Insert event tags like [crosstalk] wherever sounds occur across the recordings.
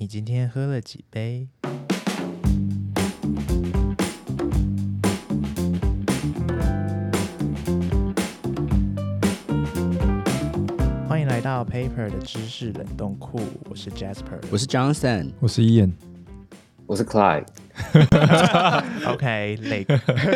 你今天喝了几杯？欢迎来到 Paper 的知识冷冻库，我是 Jasper。我是 Johnson，我是 Ian，我是 Clyde，OK，累。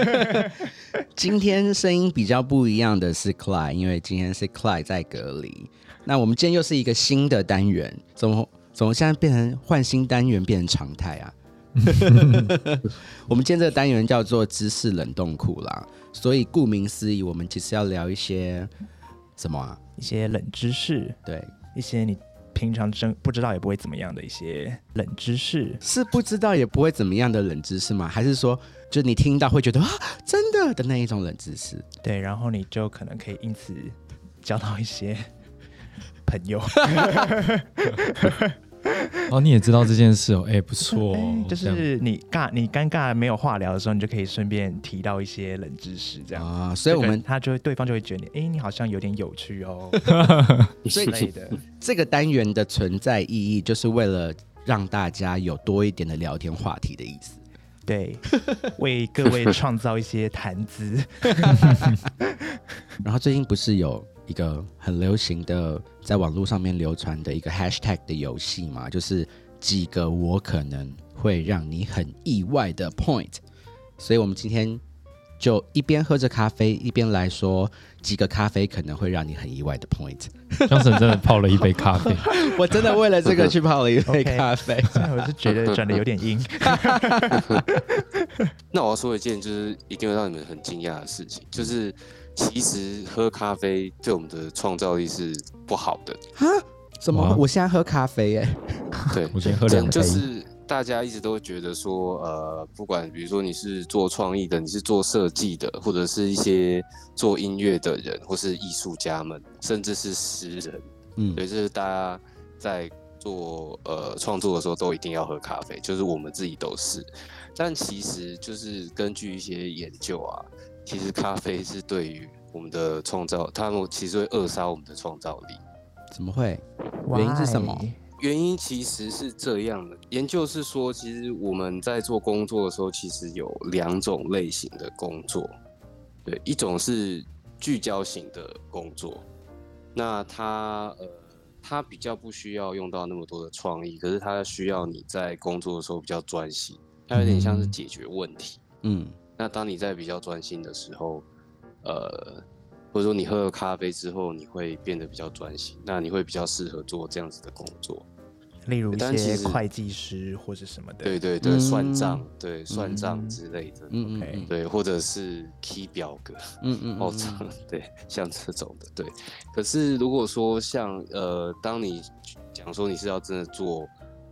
[laughs] [laughs] 今天声音比较不一样的是 Clyde，因为今天是 Clyde 在隔离。那我们今天又是一个新的单元，怎么怎么现在变成换新单元变成常态啊？[laughs] 我们今天这个单元叫做知识冷冻库啦，所以顾名思义，我们其实要聊一些什么啊？一些冷知识，对，一些你平常真不知道也不会怎么样的一些冷知识。是不知道也不会怎么样的冷知识吗？还是说，就你听到会觉得啊，真的的那一种冷知识？对，然后你就可能可以因此交到一些朋友，[laughs] 哦，你也知道这件事哦，哎，不错哦，就是你尬你尴尬没有话聊的时候，你就可以顺便提到一些冷知识，这样。啊，所以我们他就会对方就会觉得你，哎，你好像有点有趣哦 [laughs] 所以之类的。这个单元的存在意义，就是为了让大家有多一点的聊天话题的意思。对，[laughs] 为各位创造一些谈资。然后最近不是有一个很流行的，在网络上面流传的一个 hashtag 的游戏嘛，就是几个我可能会让你很意外的 point。所以我们今天就一边喝着咖啡，一边来说几个咖啡可能会让你很意外的 point。张神真的泡了一杯咖啡，[laughs] 我真的为了这个去泡了一杯咖啡。[laughs] 我是觉得转的有点硬，[laughs] 那我要说一件就是一定会让你们很惊讶的事情，就是其实喝咖啡对我们的创造力是不好的啊。怎么？我现在喝咖啡耶、对，[laughs] 我先喝两杯，就是大家一直都觉得说，呃，不管比如说你是做创意的，你是做设计的，或者是一些做音乐的人，或是艺术家们，甚至是诗人，嗯，对，这是大家在做呃创作的时候都一定要喝咖啡，就是我们自己都是。但其实就是根据一些研究啊，其实咖啡是对于我们的创造，他们其实会扼杀我们的创造力。怎么会？原因是什么 Why？原因其实是这样的，研究是说，其实我们在做工作的时候，其实有两种类型的工作，对，一种是聚焦型的工作，那它呃，它比较不需要用到那么多的创意，可是它需要你在工作的时候比较专心，它有点像是嗯解决问题。嗯那当你在比较专心的时候，呃，或者说你喝了咖啡之后，你会变得比较专心，那你会比较适合做这样子的工作。例如一些但其实会计师或是什么的。对对对，嗯算账，对算账嗯之类的，嗯嗯 OK 嗯对，或者是 key 表格，嗯嗯好长，对，像这种的，对。可是如果说像呃，当你讲说你是要真的做，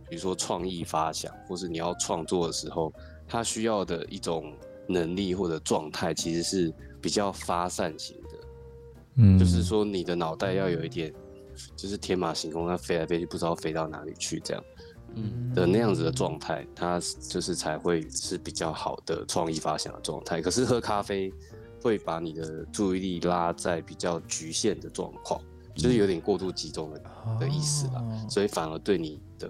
比如说创意发想，或是你要创作的时候，它需要的一种能力或者状态，其实是比较发散型的。嗯。就是说你的脑袋要有一点，就是天马行空，它飞来飞去，不知道飞到哪里去这样嗯。的那样子的状态，它就是才会是比较好的创意发想的状态。可是喝咖啡会把你的注意力拉在比较局限的状况，就是有点过度集中的的意思啦，哦。所以反而对你的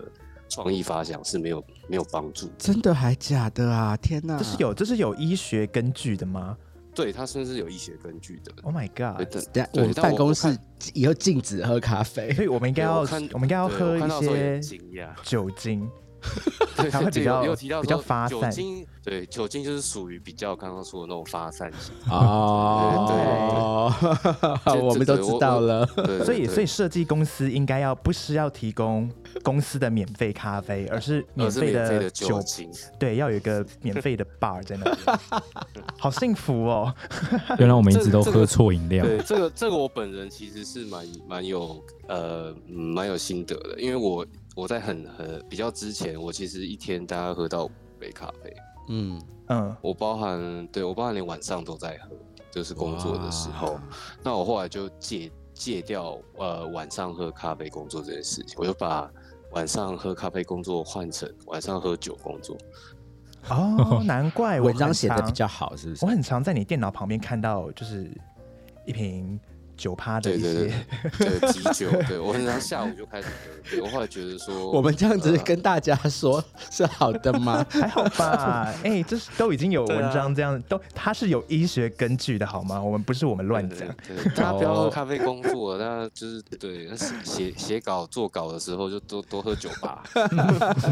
创意发想是没有没有帮助。真的还假的啊？天哪！这是有这是有医学根据的吗对，它甚至是有医学根据的。？Oh my god！我们办公室以后禁止喝咖啡。所以我们应该要我们应该要喝一些。酒精，[laughs] 对它会比较有有提到比较发散。酒精，对酒精就是属于比较刚刚说的那种发散型。[laughs] 哦，对 [laughs] 我们都知道了。所以对。所以设计公司应该要不是要提供公司的免费咖啡，而是免费的酒。酒，精，对，要有一个免费的 bar 在那里，好幸福哦！原来我们一直都喝错饮料，对这个这个我本人其实是蛮蛮有呃嗯蛮有心得的，因为我我在很很比较之前，我其实一天大概喝到五杯咖啡，嗯，嗯，我包含对我包含连晚上都在喝，就是工作的时候，那我后来就戒戒掉呃晚上喝咖啡工作这件事情，我就把晚上喝咖啡工作换成晚上喝酒工作。哦，[laughs] 难怪文章写的比较好，是不是我？很常在你电脑旁边看到，就是一瓶酒趴的一对对对些，对 [laughs] 啤酒，对我很常下午就开始喝。对我后来觉得说，[laughs] 我们这样子呃跟大家说是好的吗？[laughs] 还好吧？哎、这是都已经有文章这样，都它是有医学根据的好吗？我们不是我们乱讲。对，对大家不要哦喝咖啡工作，那就是对，那写写写稿做稿的时候就多多喝酒吧。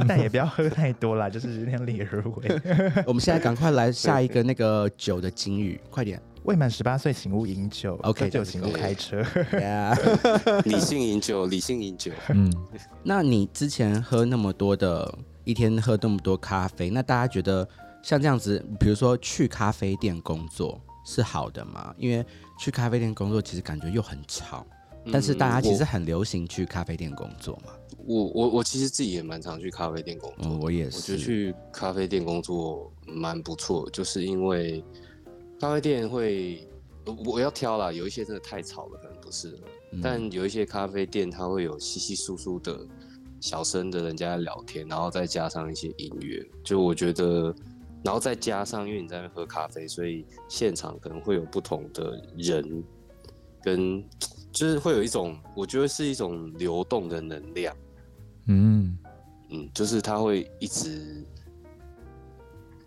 但也不要喝太多啦，就是那样力而为。我们现在赶快来下一个那个酒的金语，快点未满十八岁请勿饮酒 OK，喝酒请勿对开车。[laughs] Yeah [laughs] 理性饮酒，理性饮酒。嗯，[laughs] 那你之前喝那么多的，一天喝那么多咖啡，那大家觉得像这样子，比如说去咖啡店工作是好的吗？因为去咖啡店工作其实感觉又很吵，但是大家其实嗯很流行去咖啡店工作嘛。我我我其实自己也蛮常去咖啡店工作。嗯，我也我觉是。得去咖啡店工作蛮不错，就是因为咖啡店会，我我要挑啦，有一些真的太吵了，可能不适合。嗯但有一些咖啡店，它会有稀稀疏疏的小声的人家在聊天，然后再加上一些音乐，就我觉得，然后再加上因为你在那边喝咖啡，所以现场可能会有不同的人，跟就是会有一种，我觉得是一种流动的能量。嗯，嗯，就是它会一直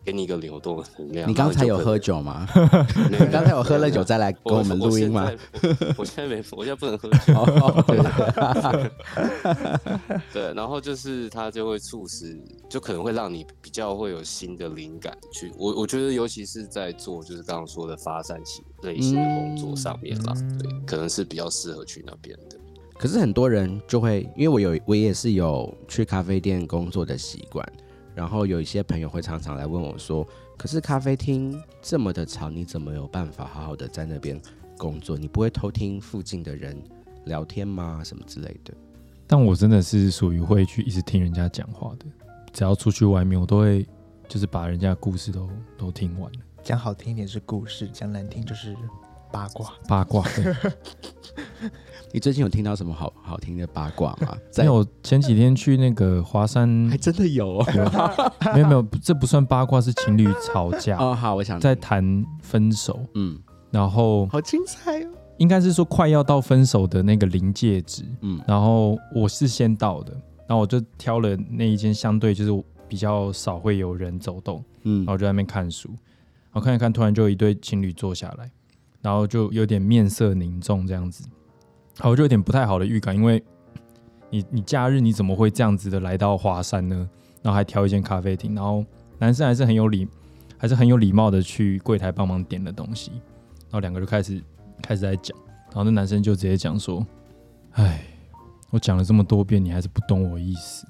给你一个流动的能量。你刚才有喝酒？酒吗？[laughs] 你刚才有喝了酒再来跟我们录音吗？我我现在没，我现在不能喝酒。哦 [laughs] 对，然后就是它就会促使，就可能会让你比较会有新的灵感去。我我觉得，尤其是在做就是刚刚说的发散型类型的工作上面啦，嗯对，可能是比较适合去那边的。可是很多人就会，因为我有我也是有去咖啡店工作的习惯，然后有一些朋友会常常来问我说：“可是咖啡厅这么的吵，你怎么有办法好好的在那边工作？你不会偷听附近的人聊天吗？什么之类的但我真的是属于会去一直听人家讲话的，只要出去外面，我都会就是把人家的故事都都听完了，讲好听一点是故事，讲难听就是八卦。八卦。对？” [laughs] [laughs] 你最近有听到什么好好听的八卦吗？[laughs] 在没有，前几天去那个华山，[laughs] 还真的有哦。没有没有，这不算八卦，是情侣吵架，哦，好，我想在听。谈分手，嗯，然后好精彩哦。应该是说快要到分手的那个临界值，嗯。然后我是先到的，然后我就挑了那一间相对就是比较少会有人走动，嗯。然后就在那边看书，然后看一看，突然就有一对情侣坐下来，然后就有点面色凝重这样子，好我就有点不太好的预感，因为你你假日你怎么会这样子的来到华山呢？然后还挑一间咖啡厅，然后男生还是很有礼，还是很有礼貌的去柜台帮忙点了东西，然后两个就开始开始在讲，然后那男生就直接讲说：“哎，我讲了这么多遍，你还是不懂我意思，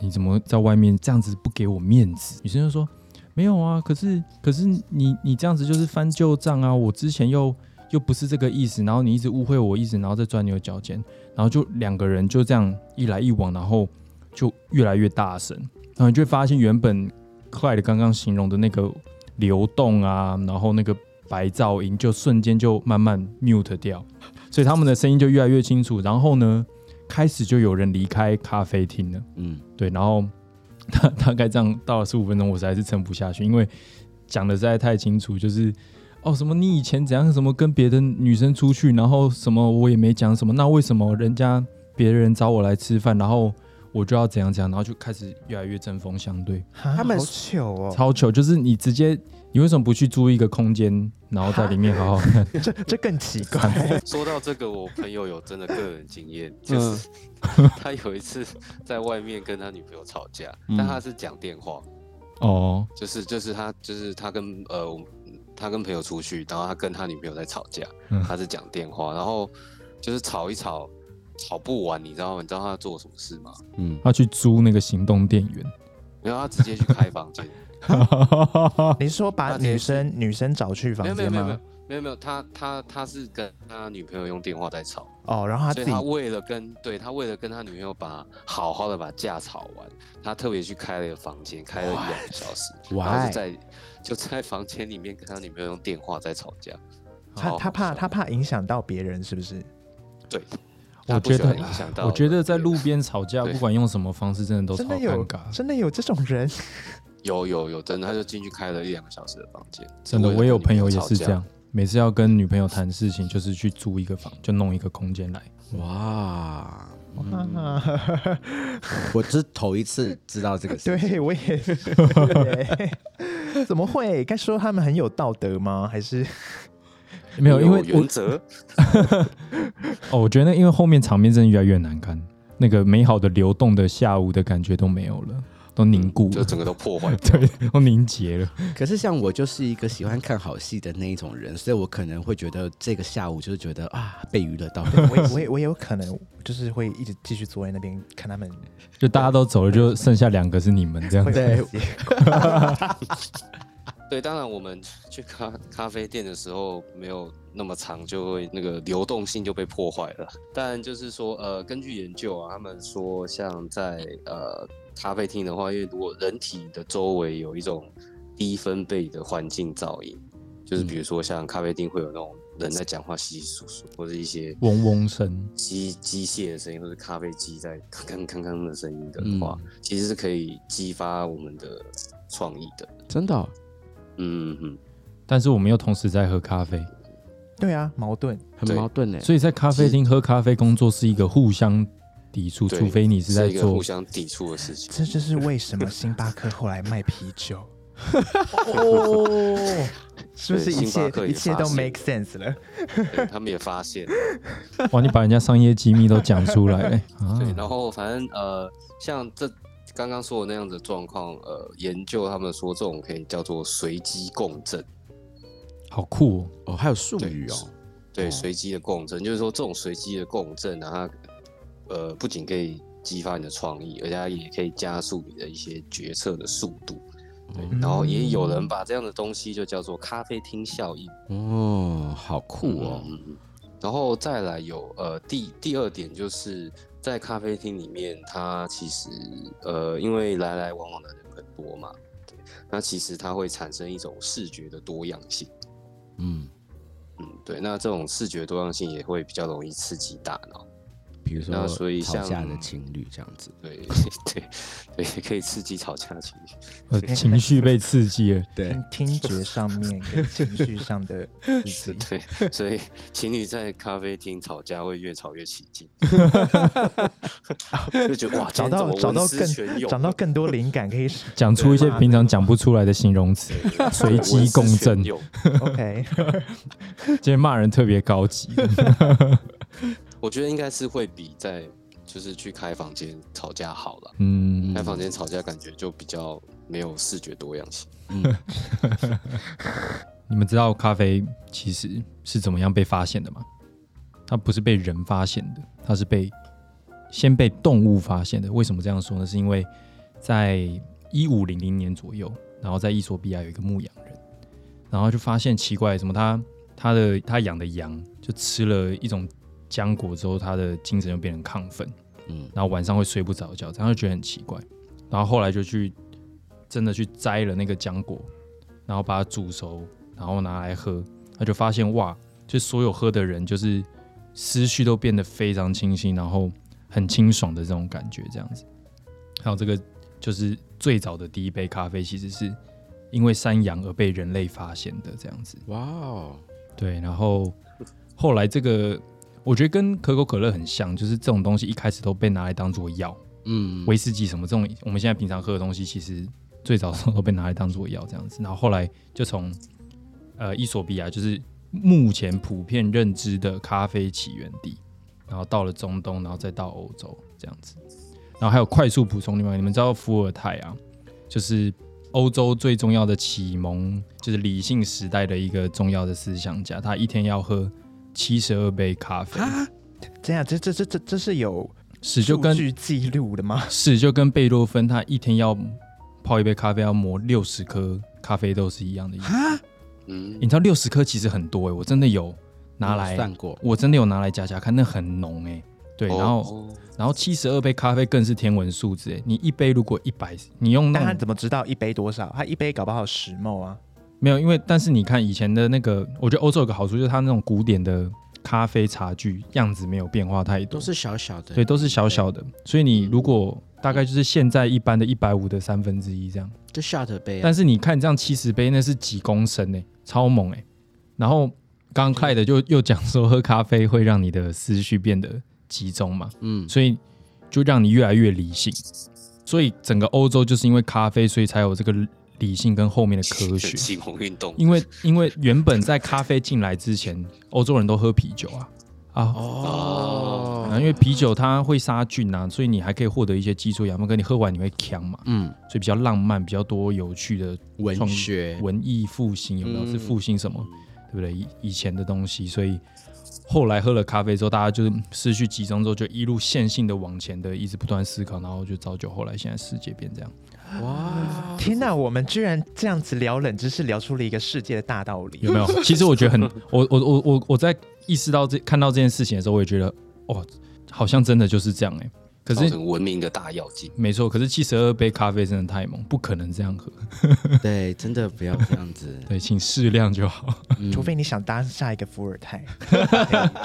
你怎么在外面这样子不给我面子？”女生就说：“没有啊，可是可是你你这样子就是翻旧账啊！我之前又又不是这个意思，然后你一直误会我意思，然后再钻牛角尖，然后就两个人就这样一来一往，然后就越来越大声，然后你就会发现原本 Clyde 刚刚形容的那个流动啊，然后那个白噪音就瞬间就慢慢 mute 掉，所以他们的声音就越来越清楚。然后呢，开始就有人离开咖啡厅了。嗯，对，然后大大概这样到了十五分钟，我实在是撑不下去，因为讲的实在太清楚，就是哦什么？你以前怎样，什么跟别的女生出去，然后什么我也没讲什么，那为什么人家别人找我来吃饭，然后我就要怎样怎样，然后就开始越来越针锋相对，他他们好糗哦，超糗，就是你直接你为什么不去租一个空间，然后在里面好好看？[laughs] 这这更奇怪。[laughs] 说到这个，我朋友有真的个人经验，嗯就是 [laughs] 他有一次在外面跟他女朋友吵架，嗯。但他是讲电话，哦，就是就是他就是他跟呃我他跟朋友出去，然后他跟他女朋友在吵架，嗯他是讲电话，然后就是吵一吵，吵不完，你知道吗？你知道他做什么事吗？嗯，他去租那个行动电源，然后他直接去开房间，[laughs] 你是说把女生女生找去房间有没有没有没有吗？没有没有，他他他是跟他女朋友用电话在吵。哦，然后他自己所以他为了跟对他为了跟他女朋友把好好的把架吵完，他特别去开了一个房间，开了一两个小时，然后？就在就在房间里面跟他女朋友用电话在吵架。他他怕他怕影响到别人，是不是？对，我觉得欢影响到 [laughs] 我觉得在路边吵架，不管用什么方式，真的都超真的有尴尬。真的有这种人？有有有真的，他就进去开了一两个小时的房间。真的，我也有朋友也是这样。。每次要跟女朋友谈事情，就是去租一个房，就弄一个空间来。哇，嗯啊，[laughs] 我这是头一次知道这个事情。[laughs] 对我也是 [laughs] 怎么会？该说他们很有道德吗？还是没有，因为我原则，哦，我觉得因为后面场面真的越来越难看，那个美好的流动的下午的感觉都没有了，都凝固了，就整个都破坏掉。[laughs] 对，都凝结了。可是像我就是一个喜欢看好戏的那一种人，所以我可能会觉得这个下午就是觉得啊被娱乐到。[laughs] 我也我也我也有可能就是会一直继续坐在那边看他们就大家都走了，就剩下两个是你们这样。对 [laughs] 对，当然我们去咖咖啡店的时候没有那么长，就会那个流动性就被破坏了。但就是说，呃，根据研究啊，他们说像在呃咖啡厅的话，因为如果人体的周围有一种低分贝的环境噪音，就是比如说像咖啡厅会有那种人在讲话稀稀疏疏，或者一些嗡嗡声，机机械的声音，或者咖啡机在康康康康的声音的嗯话，其实是可以激发我们的创意的。真的哦、嗯嗯，但是我们又同时在喝咖啡，对啊，矛盾。很矛盾呢。所以在咖啡厅喝咖啡工作是一个互相抵触，除非你是在做互相抵触的事情。这就是为什么星巴克后来卖啤酒。哦，[laughs] 是不是一切星巴克一切都 make sense 了？对他们也发现，哇，你把人家商业机密都讲出来了、[laughs] 啊对，然后反正呃，像这刚刚说的那样子的状况，呃，研究他们说这种可以叫做随机共振，好酷哦！哦，还有术语哦。对，哦随机的共振，就是说这种随机的共振啊，它呃不仅可以激发你的创意，而且它也可以加速你的一些决策的速度。对，然后也有人把这样的东西就叫做咖啡厅效应。哦，好酷哦。嗯然后再来有呃第第二点就是在咖啡厅里面，它其实呃因为来来往往的人很多嘛，对，那其实它会产生一种视觉的多样性。嗯，嗯，对，那这种视觉多样性也会比较容易刺激大脑。比如那说所以像吵架的情侣这样子。对对 [laughs] 对，也可以刺激吵架情绪。呃，[laughs] 情绪被刺激了，对，听听觉上面跟情绪上的刺激。[laughs] 对，所以情侣在咖啡厅吵架会越吵越起劲，就觉得哇，找到找到更涌找到更多灵感，可以讲出一些平常讲不出来的形容词。对随机共振 OK。今天骂人特别高级，我觉得应该是会比在就是去开房间吵架好了。嗯，开房间吵架感觉就比较没有视觉多样性。嗯 [laughs] 你们知道咖啡其实是怎么样被发现的吗？它不是被人发现的，它是被先被动物发现的。为什么这样说呢？是因为在一五零零年左右，然后在伊索比亚有一个牧羊人，然后就发现奇怪，什么他他的他养的羊就吃了一种浆果之后，他的精神就变成亢奋，嗯然后晚上会睡不着觉，这样就觉得很奇怪。然后后来就去真的去摘了那个浆果，然后把它煮熟，然后拿来喝，他就发现哇，就所有喝的人就是思绪都变得非常清晰，然后很清爽的这种感觉，这样子。还有这个就是最早的第一杯咖啡，其实是因为山羊而被人类发现的这样子。哇哦，对，然后后来这个我觉得跟可口可乐很像，就是这种东西一开始都被拿来当做药，嗯，威士忌什么这种我们现在平常喝的东西，其实最早的时候都被拿来当做药这样子。然后后来就从呃伊索比亚，就是目前普遍认知的咖啡起源地，然后到了中东，然后再到欧洲这样子。然后还有快速补充另外，你们知道伏尔泰啊，就是欧洲最重要的启蒙，就是理性时代的一个重要的思想家，他一天要喝七十二杯咖啡啊，这样，这这这这这是有是就跟数据记录的吗？是就跟贝多芬他一天要泡一杯咖啡要磨六十颗咖啡豆是一样的意思。嗯你知道六十颗其实很多哎、我真的有拿来，算过，我真的有拿来加加看，那很浓哎、对，然后、哦然后七十二杯咖啡更是天文数字哎、你一杯如果一百，你用那他怎么知道一杯多少？他一杯搞不好十沫啊。没有，因为但是你看以前的那个，我觉得欧洲有个好处就是它那种古典的咖啡茶具样子没有变化太多，都是小小的，对，都是小小的，所以你如果大概就是现在一般的一百五的三分之一这样。就 shot 杯啊，但是你看这样七十杯，那是几公升呢、超猛哎、然后刚刚 Clyde 就又讲说，喝咖啡会让你的思绪变得集中嘛，嗯，所以就让你越来越理性。所以整个欧洲就是因为咖啡，所以才有这个理性跟后面的科学。启蒙运动，因为因为原本在咖啡进来之前，欧洲人都喝啤酒啊啊。哦啊，因为啤酒它会杀菌啊，所以你还可以获得一些基础养分，跟你喝完你会呛嘛，嗯，所以比较浪漫，比较多有趣的文创学，文艺复兴有没有？嗯是复兴什么？对不对？以以前的东西，所以后来喝了咖啡之后，大家就是失去集中之后，就一路线性的往前的，一直不断思考，然后就造就后来现在世界变这样。哇，天哪，我们居然这样子聊冷知识，聊出了一个世界的大道理。有没有？其实我觉得很，[laughs] 我我我我我在意识到这看到这件事情的时候，我也觉得，哦，好像真的就是这样哎、可是文明的大药剂。没错，可是七十二杯咖啡真的太猛，不可能这样喝。[laughs] 对，真的不要这样子，[laughs] 对，请适量就好。嗯除非你想当下一个伏尔泰，可以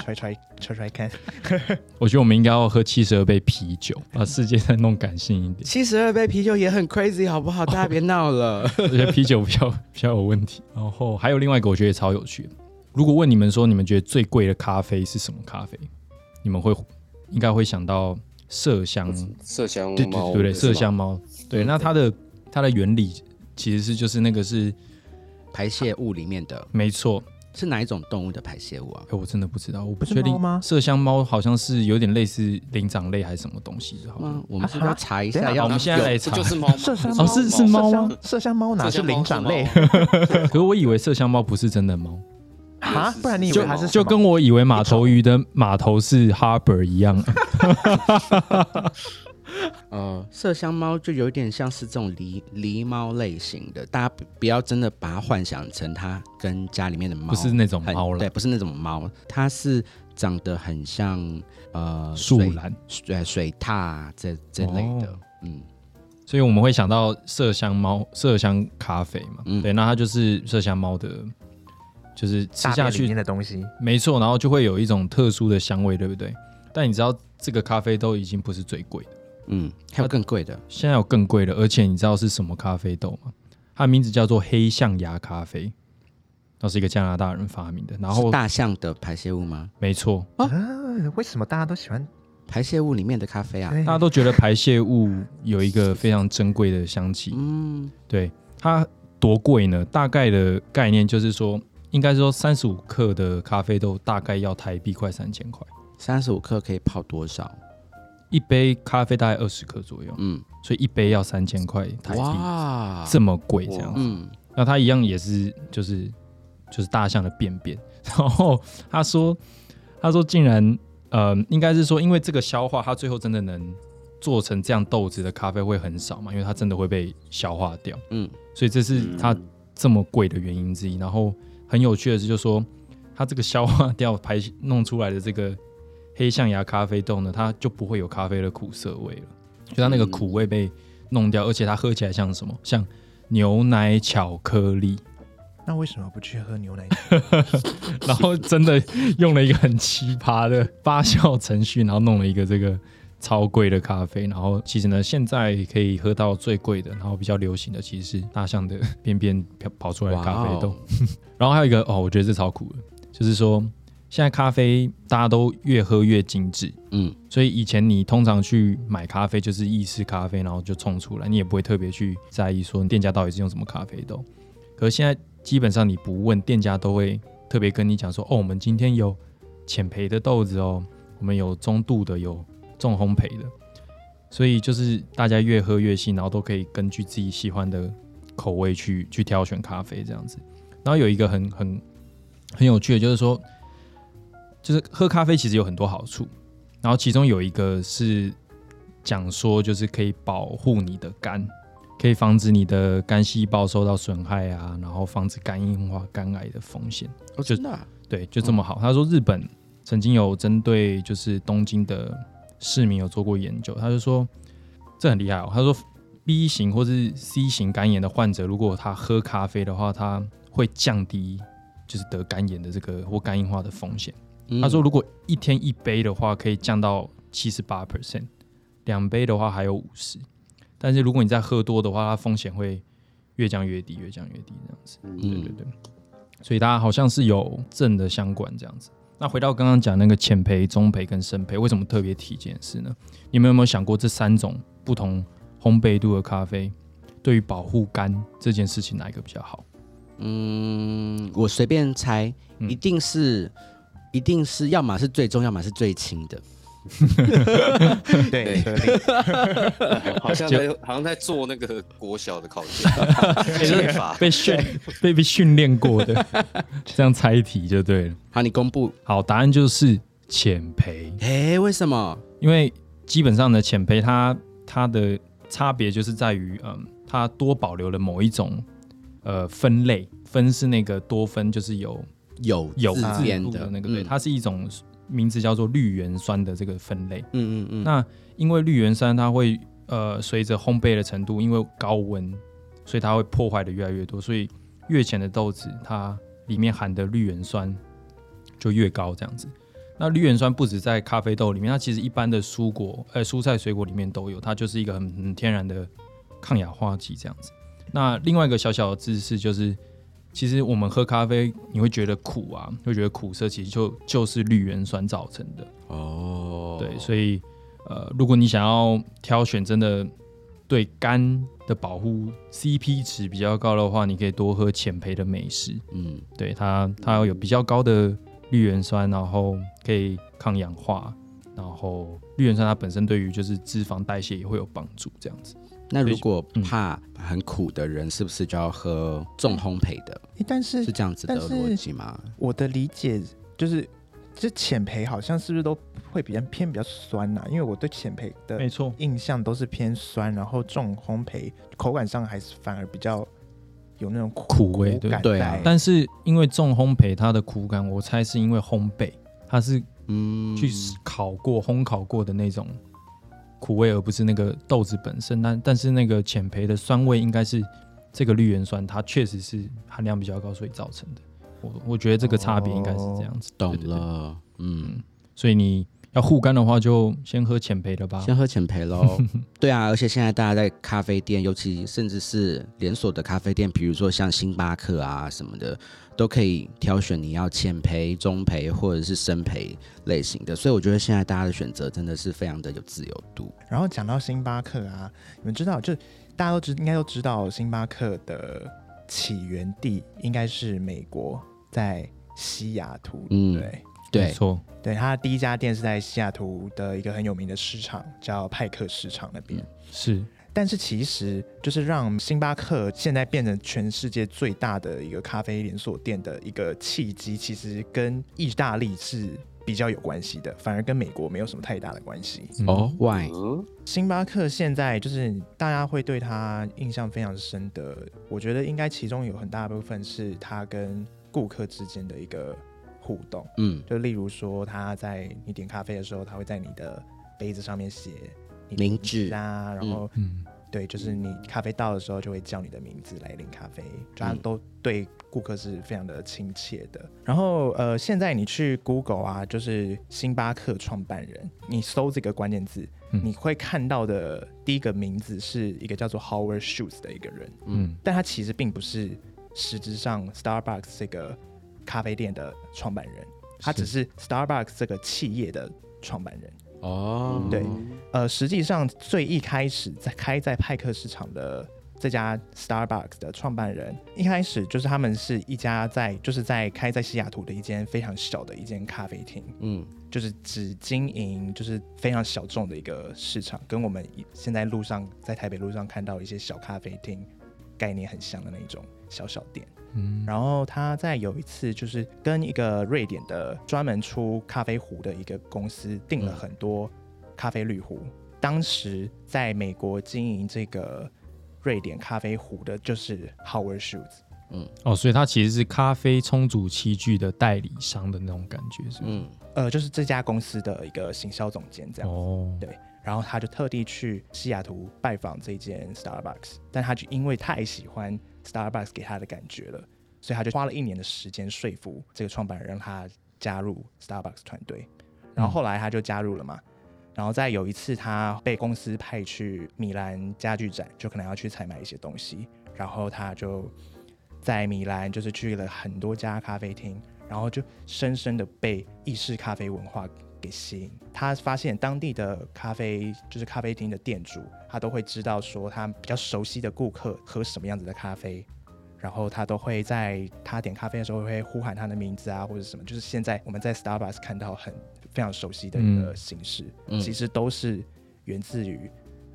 揣揣揣揣看。[laughs] 我觉得我们应该要喝七十二杯啤酒，把世界再弄感性一点。七十二杯啤酒也很 crazy，好不好？大家别闹了。我觉得啤酒比较比较有问题。然后还有另外一个，我觉得也超有趣的。如果问你们说，你们觉得最贵的咖啡是什么咖啡？你们会应该会想到麝香，麝香对对猫，对对？麝香猫，对。那它的它的原理其实是就是那个是排泄物里面的没错。是哪一种动物的排泄物啊？哎，我真的不知道，我不确定吗麝香猫好像是有点类似灵长类还是什么东西的，好像嗯，我们是不是要查一下？要我们现在来查这就是猫，麝香哦是是猫吗麝香猫哪是灵长类 [laughs] 可是我以为麝香猫不是真的猫，啊？不然你以就为它是就跟我以为马头鱼的 [laughs] 码头是 harbor 一样。呃，麝香猫就有点像是这种狸狸猫类型的，大家不不要真的把它幻想成它跟家里面的猫不是那种很猫了对，，不是那种猫，它是长得很像呃水树懒，对水獭这这类的，哦嗯，所以我们会想到麝香猫、麝香咖啡嘛。嗯对，那它就是麝香猫的，就是吃下去里面去，的东西？没错，然后就会有一种特殊的香味，对不对？但你知道这个咖啡豆已经不是最贵的，嗯，还有更贵的，现在有更贵的，而且你知道是什么咖啡豆吗？它的名字叫做黑象牙咖啡，那是一个加拿大人发明的。然后是大象的排泄物吗？没错，啊，为什么大家都喜欢？排泄物里面的咖啡啊，大家都觉得排泄物有一个非常珍贵的香气。嗯，对它多贵呢？大概的概念就是说，应该说三十五克的咖啡豆大概要台币快三千块，三十五克可以泡多少？一杯咖啡大概二十克左右，嗯，所以一杯要三千块台币，哇，这么贵这样。子。嗯，那它一样也是就是就是大象的便便，[laughs] 然后他说他说竟然呃应该是说因为这个消化，它最后真的能做成这样豆子的咖啡会很少嘛，因为它真的会被消化掉，嗯，所以这是它这么贵的原因之一。然后很有趣的是，就说它这个消化掉排弄出来的这个黑象牙咖啡豆呢，它就不会有咖啡的苦涩味了，就它那个苦味被弄掉，而且它喝起来像什么？像牛奶巧克力。那为什么不去喝牛奶？[laughs] 然后真的用了一个很奇葩的发酵程序，然后弄了一个这个超贵的咖啡。然后其实呢，现在可以喝到最贵的，然后比较流行的其实是大象的便便跑跑出来的咖啡豆。哦 [laughs] 然后还有一个哦，我觉得这超酷的，就是说现在咖啡大家都越喝越精致。嗯，所以以前你通常去买咖啡就是意式咖啡，然后就冲出来，你也不会特别去在意说店家到底是用什么咖啡豆。可是现在基本上你不问店家都会特别跟你讲说，哦，我们今天有浅焙的豆子哦，我们有中度的，有重烘焙的。所以就是大家越喝越细，然后都可以根据自己喜欢的口味去去挑选咖啡这样子。然后有一个很很很有趣的，就是说，就是喝咖啡其实有很多好处，然后其中有一个是讲说，就是可以保护你的肝，可以防止你的肝细胞受到损害啊，然后防止肝硬化、肝癌的风险。哦，真的啊，对，就这么好。他说日本曾经有针对就是东京的市民有做过研究，他就说这很厉害哦。他说 B 型或是 C 型肝炎的患者，如果他喝咖啡的话，他会降低就是得肝炎的这个或肝硬化的风险。嗯他说，如果一天一杯的话，可以降到七十八 percent，两杯的话还有五十。但是如果你再喝多的话，它风险会越降越低，越降越低这样子。嗯对对对。所以它好像是有正的相关这样子。那回到刚刚讲那个浅焙、中焙跟深焙，为什么特别提这件事呢？你们有没有想过这三种不同烘焙度的咖啡，对于保护肝这件事情哪一个比较好？嗯，我随便猜，嗯一定是，一定是，要么是最重，要么是最轻的。[laughs] 对，[laughs] 好像在好像在做那个国小的考卷 [laughs] 解法，被训被被训练过的，这样猜题就对了。好，你公布。好，答案就是浅培，哎，为什么？因为基本上的，浅培它它的差别就是在于，嗯，它多保留了某一种呃分类，分是那个多分，就是有有有字字边的那个，对，嗯它是一种名字叫做绿原酸的这个分类。嗯嗯嗯，那因为绿原酸它会呃随着烘焙的程度，因为高温，所以它会破坏的越来越多，所以越浅的豆子它里面含的绿原酸就越高这样子。那绿原酸不止在咖啡豆里面，它其实一般的蔬果呃蔬菜水果里面都有，它就是一个很很天然的抗氧化剂这样子。那另外一个小小的知识就是，其实我们喝咖啡你会觉得苦啊，会觉得苦涩，其实就就是绿原酸造成的。哦，对，所以呃，如果你想要挑选真的对肝的保护 CP 值比较高的话，你可以多喝浅焙的美式，嗯，对它它有比较高的绿原酸，然后可以抗氧化，然后绿原酸它本身对于就是脂肪代谢也会有帮助，这样子。那如果嗯。怕很苦的人，是不是就要喝重烘焙的？诶但是是这样子的逻辑吗？我的理解就是，这浅焙好像是不是都会比较偏比较酸呐、因为我对浅焙的没错，印象都是偏酸，然后重烘焙口感上还是反而比较有那种苦味对对啊。但是因为重烘焙它的苦感，我猜是因为烘焙，它是嗯，去烤过、烘烤过的那种苦味，而不是那个豆子本身。但但是那个浅焙的酸味应该是这个绿原酸，它确实是含量比较高，所以造成的。我我觉得这个差别应该是这样子。懂对对对了，嗯，所以你要护肝的话，就先喝浅焙的吧。先喝浅焙喽。[laughs] 对啊，而且现在大家在咖啡店，尤其甚至是连锁的咖啡店，比如说像星巴克啊什么的，都可以挑选你要浅焙、中焙或者是深焙类型的。所以我觉得现在大家的选择真的是非常的有自由度。然后讲到星巴克啊，你们知道，就大家都知应该都知道，星巴克的起源地应该是美国，在西雅图，嗯对没对，错，对，他的第一家店是在西雅图的一个很有名的市场，叫派克市场那边。嗯是但是其实就是让星巴克现在变成全世界最大的一个咖啡连锁店的一个契机，其实跟意大利是比较有关系的，反而跟美国没有什么太大的关系。嗯哦，Why？嗯，星巴克现在就是大家会对他印象非常深的，我觉得应该其中有很大部分是他跟顾客之间的一个互动。嗯，就例如说，他在你点咖啡的时候，他会在你的杯子上面写你名字字啊，然后、嗯，对，就是你咖啡到的时候就会叫你的名字来领咖啡，就他嗯。都对顾客是非常的亲切的。然后呃，现在你去 Google 啊，就是星巴克创办人，你搜这个关键字，嗯。你会看到的第一个名字是一个叫做 Howard Schultz 的一个人，嗯。但他其实并不是实质上 Starbucks 这个咖啡店的创办人，他只是 Starbucks 这个企业的创办人。哦，对呃，实际上最一开始在开在派克市场的这家 Starbucks 的创办人，一开始就是他们是一家在就是在开在西雅图的一间非常小的一间咖啡厅，嗯，就是只经营就是非常小众的一个市场，跟我们现在路上在台北路上看到一些小咖啡厅概念很像的那种小小店。嗯，然后他在有一次就是跟一个瑞典的专门出咖啡壶的一个公司订了很多咖啡滤壶。当时在美国经营这个瑞典咖啡壶的就是 Howard Schultz。哦，所以他其实是咖啡充足器具的代理商的那种感觉，是不是？嗯，呃，就是这家公司的一个行销总监这样。哦，对然后他就特地去西雅图拜访这间 Starbucks，但他就因为太喜欢 Starbucks 给他的感觉了，所以他就花了一年的时间说服这个创办人让他加入 Starbucks 团队。然后后来他就加入了嘛。然后在有一次，他被公司派去米兰家具展，就可能要去采买一些东西，然后他就在米兰就是去了很多家咖啡厅，然后就深深的被意式咖啡文化给吸引。他发现当地的咖啡就是咖啡厅的店主，他都会知道说他比较熟悉的顾客喝什么样子的咖啡，然后他都会在他点咖啡的时候会呼喊他的名字啊或者什么，就是现在我们在 Starbucks 看到很非常熟悉的一个形式，嗯其实都是源自于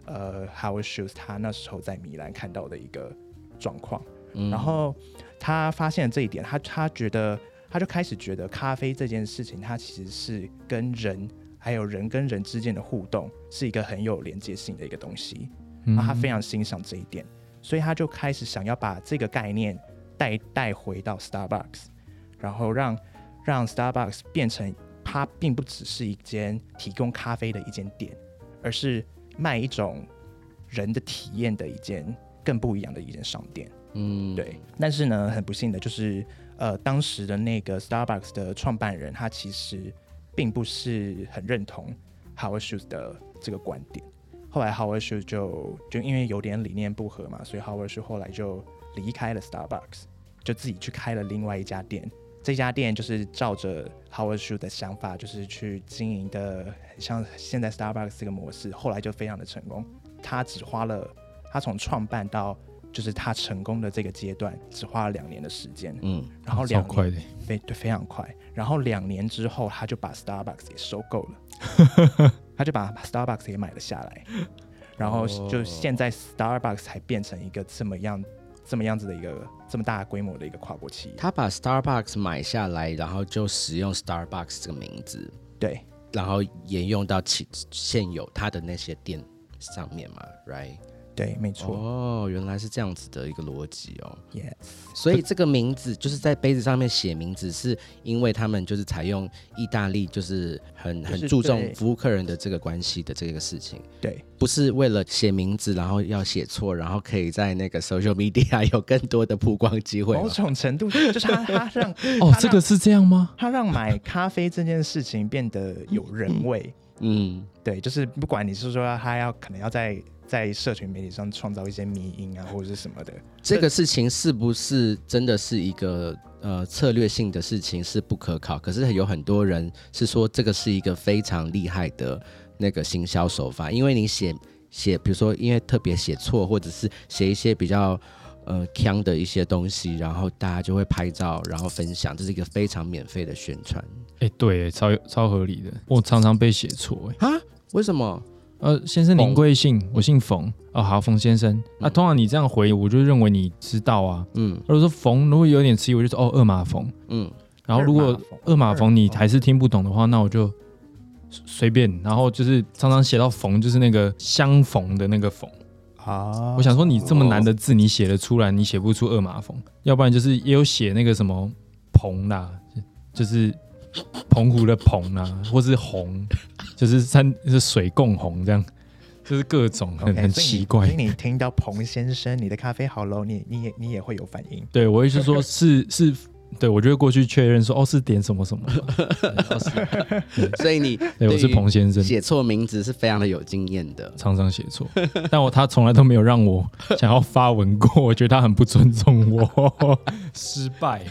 呃 Howard Schultz 他那时候在米兰看到的一个状况。嗯然后他发现这一点，他他觉得他就开始觉得咖啡这件事情，它其实是跟人还有人跟人之间的互动是一个很有连接性的一个东西。嗯然后他非常欣赏这一点，所以他就开始想要把这个概念带带回到 Starbucks，然后让让 Starbucks 变成它并不只是一间提供咖啡的一间店，而是卖一种人的体验的一间更不一样的一间商店。嗯，对，但是呢，很不幸的就是，呃，当时的那个 Starbucks 的创办人，他其实并不是很认同 Howard Schultz 的这个观点。后来 Howard Schultz 就就因为有点理念不合嘛，所以 Howard Schultz 后来就离开了 Starbucks，就自己去开了另外一家店。这家店就是照着 Howard Schultz 的想法，就是去经营的像现在 Starbucks 这个模式，后来就非常的成功。他只花了他从创办到就是他成功的这个阶段，只花了两年的时间，嗯然后两年快的，非对非常快，然后两年之后他就把 Starbucks 给收购了，[laughs] 他就把 Starbucks 给买了下来，然后就哦现在 Starbucks 才变成一个这么样这么样子的一个这么大规模的一个跨国企业，他把 Starbucks 买下来，然后就使用 Starbucks 这个名字，对。然后沿用到其现有他的那些店上面嘛，right？对，没错、哦，原来是这样子的一个逻辑哦。y e s 所以这个名字就是在杯子上面写名字，是因为他们就是采用意大利，就是很很注重服务客人的这个关系的这个事情，对不是为了写名字，然后要写错，然后可以在那个 social media [laughs] 有更多的曝光机会某吗。种程度就是他 [laughs] 他让哦他，让这个是这样吗？他让买咖啡这件事情变得有人味。嗯，对，就是不管你是说他要可能要在在社群媒体上创造一些迷因啊，或者是什么的，这个事情是不是真的是一个呃策略性的事情是不可靠？可是有很多人是说这个是一个非常厉害的那个行销手法，因为你写写，比如说因为特别写错，或者是写一些比较呃腔的一些东西，然后大家就会拍照，然后分享，这是一个非常免费的宣传哎、对，超超合理的。我常常被写错，哎，啊？为什么？呃，先生您贵姓？我姓冯。哦，好，冯先生。那、通常你这样回，我就认为你知道啊。嗯如果说冯，如果有点迟疑，我就说哦，二马冯。嗯然后如果二马冯你还是听不懂的话，那我就随随便。然后就是常常写到冯，就是那个相逢的那个冯。啊我想说，你这么难的字，你写得出来，你写不出二马冯，要不然就是也有写那个什么澎啦，就是澎湖的澎啊，或是红，[laughs] 就是三就是水共红这样，就是各种很很奇怪所以。你听到彭先生，你的咖啡好喽，你你也你也会有反应。对我意思说是 [laughs] 是，对我就会过去确认说，哦，是点什么什么 [laughs] 所以你对，我是彭先生，写错名字是非常的有经验的。常常写错，但我他从来都没有让我想要发文过，我觉得他很不尊重我，失败。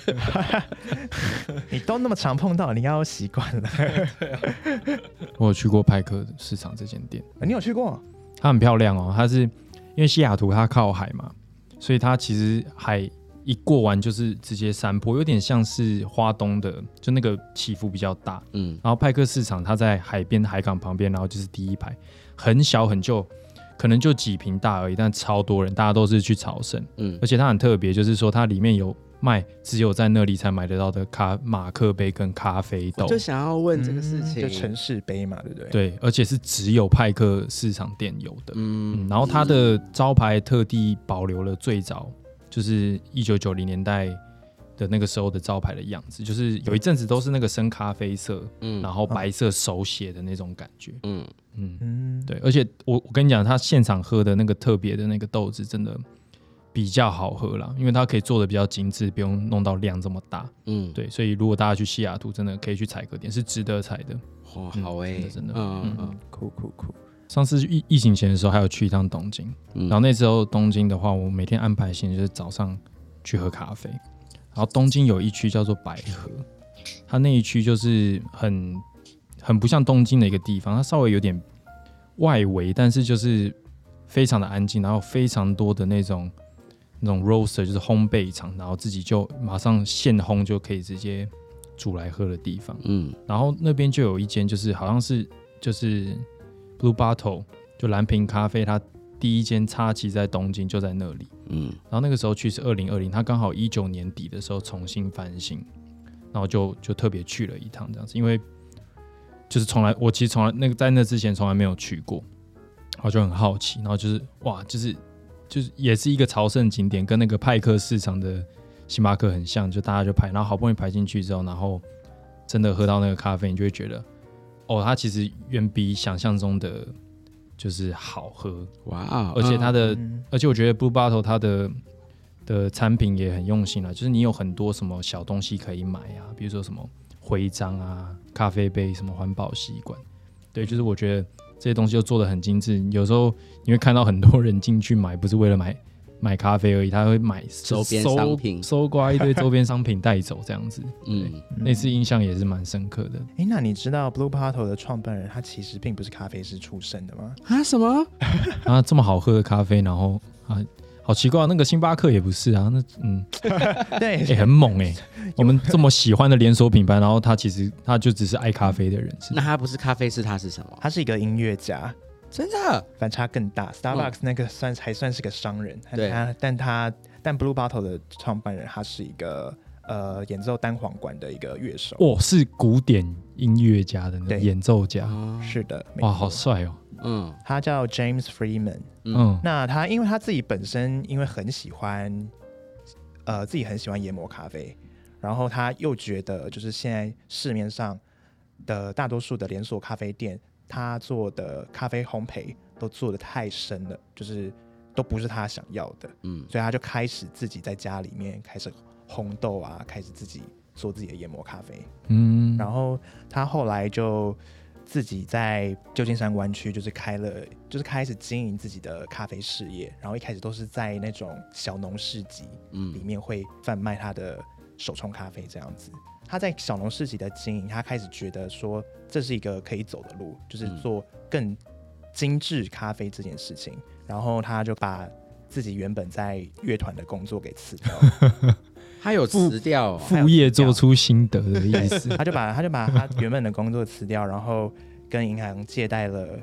[laughs] 你都那么常碰到，你要习惯了。[laughs] 我有去过派克市场这间店，你有去过？它很漂亮哦。它是因为西雅图它靠海嘛，所以它其实海一过完就是直接山坡，有点像是花东的，就那个起伏比较大。嗯然后派克市场它在海边海港旁边，然后就是第一排，很小很旧，可能就几平大而已，但超多人，大家都是去朝圣。嗯而且它很特别，就是说它里面有卖只有在那里才买得到的咖马克杯跟咖啡豆我，就想要问这个事情，嗯就城市杯嘛，对不对？，对，而且是只有派克市场店有的。嗯嗯，然后它的招牌特地保留了最早就是一九九零年代的那个时候的招牌的样子，就是有一阵子都是那个深咖啡色，嗯。然后白色手写的那种感觉。嗯。嗯，嗯，对，而且我我跟你讲，他现场喝的那个特别的那个豆子真的比较好喝啦，因为它可以做的比较精致，不用弄到量这么大。嗯，对，所以如果大家去西雅图，真的可以去采个点，是值得采的。哇，嗯好哎，真的真的。嗯嗯嗯。酷酷酷。上次疫疫情前的时候，还有去一趟东京，嗯然后那时候东京的话，我每天安排行程就是早上去喝咖啡。然后东京有一区叫做百合，它那一区就是很很不像东京的一个地方，它稍微有点外围，但是就是非常的安静，然后非常多的那种那种 roaster 就是烘焙厂，然后自己就马上现烘就可以直接煮来喝的地方。嗯然后那边就有一间，就是好像是就是 Blue Bottle，就蓝瓶咖啡，它第一间插旗在东京，就在那里。嗯然后那个时候去是二零二零，它刚好一九年底的时候重新翻新，然后就就特别去了一趟这样子，因为就是从来我其实从来那个在那之前从来没有去过，然后就很好奇，然后就是哇，就是就是也是一个朝圣景点，跟那个派克市场的星巴克很像，就大家就排，然后好不容易排进去之后，然后真的喝到那个咖啡，你就会觉得哦，它其实远比想象中的就是好喝，哇哦，而且它的嗯而且我觉得 Blue Bottle 它的的产品也很用心了，就是你有很多什么小东西可以买啊，比如说什么徽章啊、咖啡杯、什么环保吸管，对，就是我觉得这些东西都做的很精致。有时候你会看到很多人进去买，不是为了买买咖啡而已，他会买周边商品搜刮一堆周边商品带走这样子。[laughs] 嗯那次印象也是蛮深刻的。诶，那你知道 Blue Bottle 的创办人他其实并不是咖啡师出身的吗？啊什么？[laughs] 啊，这么好喝的咖啡，然后啊，好奇怪，那个星巴克也不是啊，那嗯。[laughs] 对也、很猛哎、我们这么喜欢的连锁品牌，然后他其实他就只是爱咖啡的人，那他不是咖啡师，他是什么？他是一个音乐家，真的？反差更大。Starbucks 那个算还算是个商人，但对他但他但 Blue Bottle 的创办人他是一个呃演奏单簧管的一一个乐手。哦，是古典音乐家的那对。演奏家，哦是的，没哇，错好帅哦，嗯。他叫 James Freeman。嗯。那他因为他自己本身因为很喜欢，呃，自己很喜欢研磨咖啡，然后他又觉得就是现在市面上的大多数的连锁咖啡店，他做的咖啡烘焙都做的太深了，就是都不是他想要的，嗯所以他就开始自己在家里面开始烘豆啊，开始自己做自己的研磨咖啡。嗯，然后他后来就自己在旧金山湾区，就是开了，就是开始经营自己的咖啡事业。然后一开始都是在那种小农市集里嗯面会贩卖他的手冲咖啡这样子。他在小农市集的经营，他开始觉得说这是一个可以走的路，就是嗯。做更精致咖啡这件事情。然后他就把自己原本在乐团的工作给辞掉了，[laughs] 他有辞掉哦副业做出心得的意思，[laughs] 他就把他就把他原本的工作辞掉，然后跟银行借贷了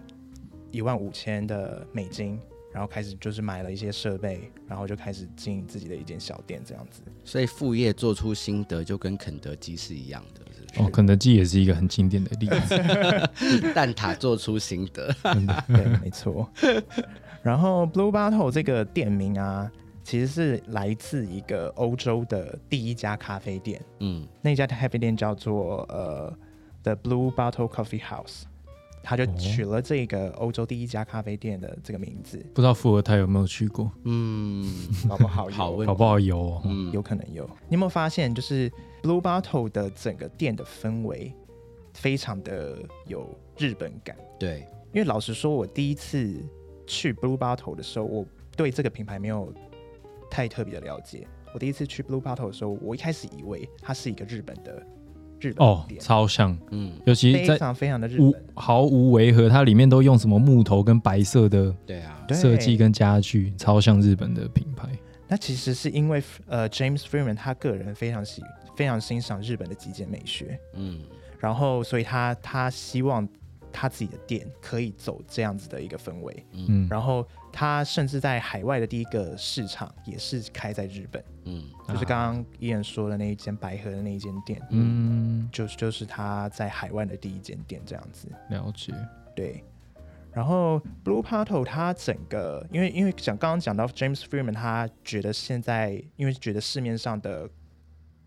一万五千的美金，然后开始就是买了一些设备，然后就开始经营自己的一间小店这样子。所以副业做出心得，就跟肯德基是一样的，是是？哦，肯德基也是一个很经典的例子，[laughs] 蛋挞做出心得，对，没错。然后 Blue Bottle 这个店名啊，其实是来自一个欧洲的第一家咖啡店，嗯那家咖啡店叫做呃 The Blue Bottle Coffee House，他就哦取了这个欧洲第一家咖啡店的这个名字，不知道富尔泰有没有去过，嗯，好不好有好问搞不好有哦。嗯有可能有。你有没有发现，就是 Blue Bottle 的整个店的氛围非常的有日本感？对，因为老实说，我第一次去 Blue Bottle 的时候，我对这个品牌没有太特别的了解。我第一次去 Blue Bottle 的时候，我一开始以为它是一个日本的日本哦，超像，嗯。尤其在非常非常的日无本。毫无违和，它里面都用什么木头跟白色的对啊，对设计跟家具，超像日本的品牌。那其实是因为呃，James Freeman 他个人非常喜非常欣赏日本的极简美学，嗯。然后所以他他希望他自己的店可以走这样子的一个氛围，嗯，然后他甚至在海外的第一个市场也是开在日本，嗯。就是刚刚伊人说的那一间白河的那一间店，嗯，就是就是他在海外的第一间店这样子，了解。对。然后 Blue Bottle 它整个，因为因为讲刚刚讲到 James Freeman，他觉得现在因为觉得市面上的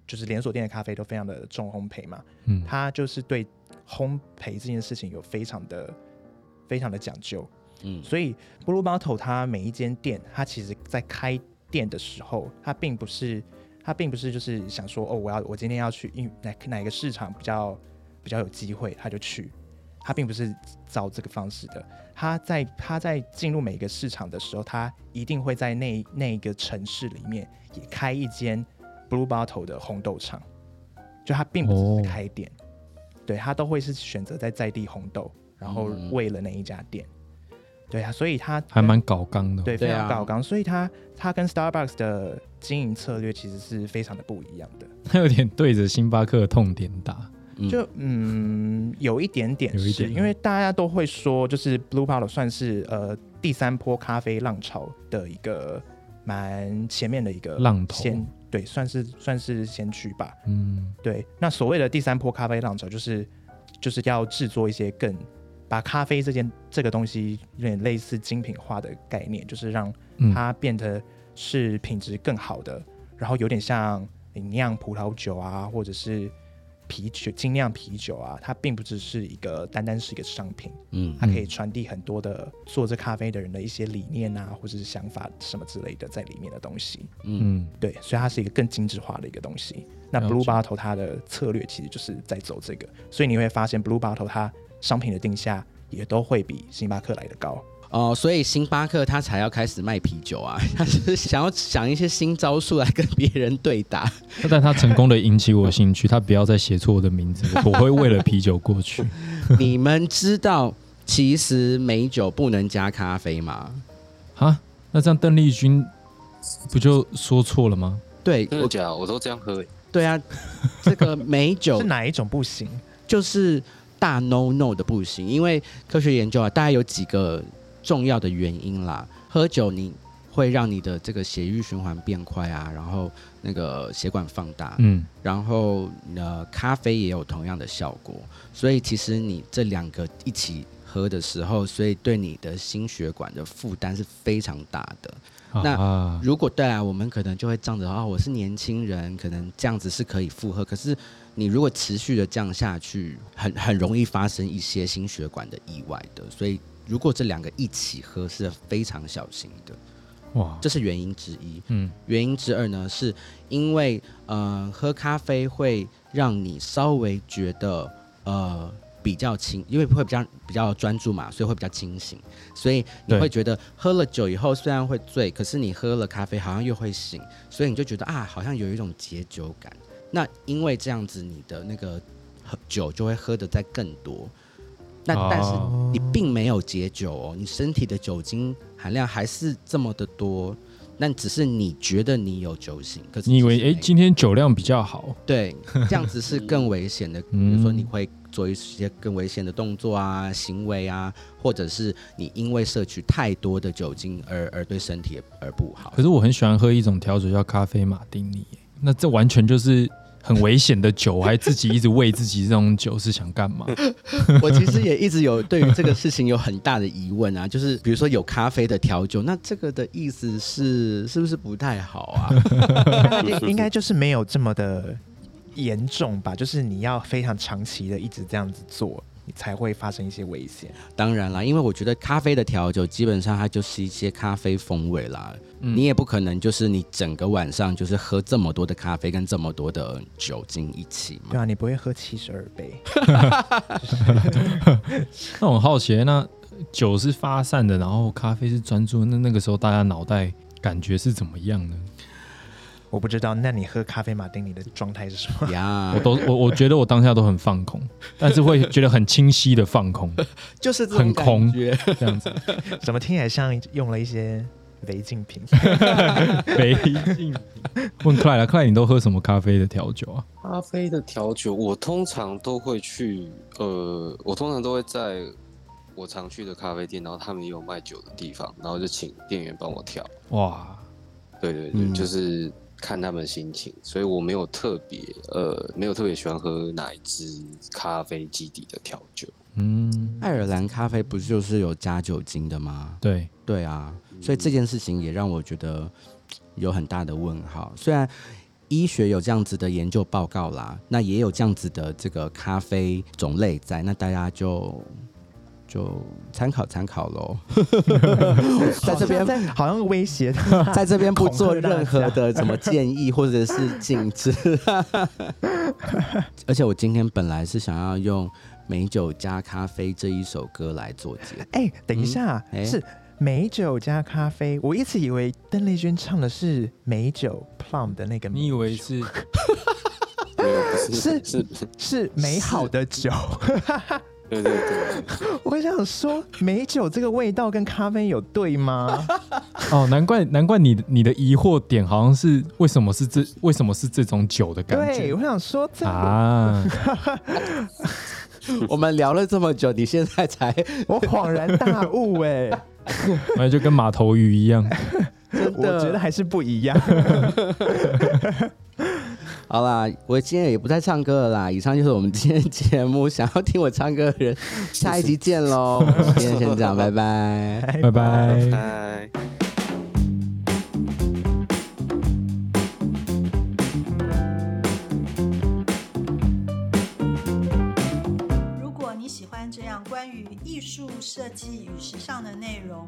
就是连锁店的咖啡都非常的重烘焙嘛，嗯，他就是对烘焙这件事情有非常的非常的讲究，嗯所以 Blue Bottle 它每一间店，它其实在开店的时候，它并不是它并不是就是想说哦，我要我今天要去因哪哪个市场比较比较有机会，他就去。他并不是照这个方式的。他在他在进入每个市场的时候，他一定会在那那个城市里面也开一间 Blue Bottle 的红豆厂，就他并不是开店，对，他都会是选择在在地红豆，然后嗯为了那一家店，对啊，所以它还蛮搞刚的。对，非常搞纲，所以它它跟 Starbucks 的经营策略其实是非常的不一样的。他有点对着星巴克的痛点打。嗯就嗯，有一点点是，有一点因为大家都会说，就是 Blue Bottle 算是呃第三波咖啡浪潮的一个蛮前面的一个浪头先对，算是算是先驱吧。嗯，对，那所谓的第三波咖啡浪潮，就是就是要制作一些更把咖啡这件这个东西有点类似精品化的概念，就是让嗯它变得是品质更好的，然后有点像你酿葡萄酒啊，或者是啤酒精酿啤酒啊，它并不只是一个单单是一个商品，嗯它可以传递很多的做这咖啡的人的一些理念啊，或者是想法什么之类的在里面的东西。嗯嗯，对，所以它是一个更精致化的一个东西。那 Blue Bottle 它的策略其实就是在走这个，所以你会发现 Blue Bottle 它商品的定价也都会比星巴克来的高。哦，所以星巴克他才要开始卖啤酒啊，[laughs] 他是想要想一些新招数来跟别人对打。但他成功的引起我兴趣，他不要再写错我的名字，[laughs] 我会为了啤酒过去。你们知道其实美酒不能加咖啡吗？啊，那这样邓丽君不就说错了吗？对，我真的假的？我都这样喝欸。对啊，这个美酒 [laughs] 是哪一种不行？就是大 no no 的不行，因为科学研究啊，大概有几个重要的原因啦。喝酒你会让你的这个血液循环变快啊，然后那个血管放大，嗯，然后呃，咖啡也有同样的效果，所以其实你这两个一起喝的时候，所以对你的心血管的负担是非常大的。那啊，如果对啊，我们可能就会仗着啊，我是年轻人，可能这样子是可以负荷。可是你如果持续的降下去，很很容易发生一些心血管的意外的。所以如果这两个一起喝是非常小心的，哇，这是原因之一。嗯，原因之二呢，是因为呃，喝咖啡会让你稍微觉得呃比较清，因为会比较比较专注嘛，所以会比较清醒，所以你会觉得喝了酒以后虽然会醉，可是你喝了咖啡好像又会醒，所以你就觉得啊，好像有一种解酒感。那因为这样子，你的那个喝酒就会喝的再更多。那但是哦你并没有解酒哦，你身体的酒精含量还是这么的多，那只是你觉得你有酒醒，可是你以为哎、今天酒量比较好，对这样子是更危险的，[laughs] 比嗯如说你会做一些更危险的动作啊、行为啊，或者是你因为摄取太多的酒精而而对身体而不好可。是我很喜欢喝一种调酒叫咖啡马丁尼，那这完全就是很危险的酒，还自己一直喂自己这种酒是想干嘛？[laughs] 我其实也一直有对于这个事情有很大的疑问啊，就是比如说有咖啡的调酒，那这个的意思是是不是不太好啊？[laughs] 应应该就是没有这么的严重吧？就是你要非常长期的一直这样子做，你才会发生一些危险。当然啦，因为我觉得咖啡的调酒基本上它就是一些咖啡风味啦，嗯你也不可能就是你整个晚上就是喝这么多的咖啡跟这么多的酒精一起嘛。对啊，你不会喝七十二杯，[laughs] 那我很好奇，那酒是发散的，然后咖啡是专注，那那个时候大家脑袋感觉是怎么样呢？我不知道。那你喝咖啡马丁尼的状态是什么？呀我，都我我觉得我当下都很放空，但是会觉得很清晰的放空，[laughs] 就是很空。这样子。[laughs] 怎么听起来像用了一些违禁品？[laughs] 违禁品。问克莱了，克莱，你都喝什么咖啡的调酒啊？咖啡的调酒，我通常都会去，呃，我通常都会在我常去的咖啡店，然后他们也有卖酒的地方，然后就请店员帮我调。哇，对对对，嗯就是看他们心情，所以我没有特别，呃，没有特别喜欢喝哪一支咖啡基底的调酒。嗯，爱尔兰咖啡不就是有加酒精的吗？对，对啊，所以这件事情也让我觉得有很大的问号。虽然医学有这样子的研究报告啦，那也有这样子的这个咖啡种类在，那大家就就参考参考喽。[laughs] 在这边好像威胁 [laughs] 在这边不做任何的什么建议或者是禁止。[laughs] 而且我今天本来是想要用美酒加咖啡这一首歌来做结尾。哎、等一下，哎是美酒加咖啡。我一直以为邓丽君唱的是美酒 plum 的那个，你以为是是是，是美好的酒？对对对，我想说，美酒这个味道跟咖啡有对吗？[laughs] 哦，难怪难怪你的你的疑惑点好像是为什么是这为什么是这种酒的感觉对，觉我想说这个，啊？[laughs] 我们聊了这么久，你现在才我恍然大悟哎、那就跟马头鱼一样。[laughs] 真我觉得还是不一样。好啦，我今天也不再唱歌了啦。以上就是我们今天节目，想要听我唱歌的人，[laughs] 下一集见喽。今天先这样，拜拜。拜拜。拜。如果你喜欢这样关于艺术设计与时尚的内容，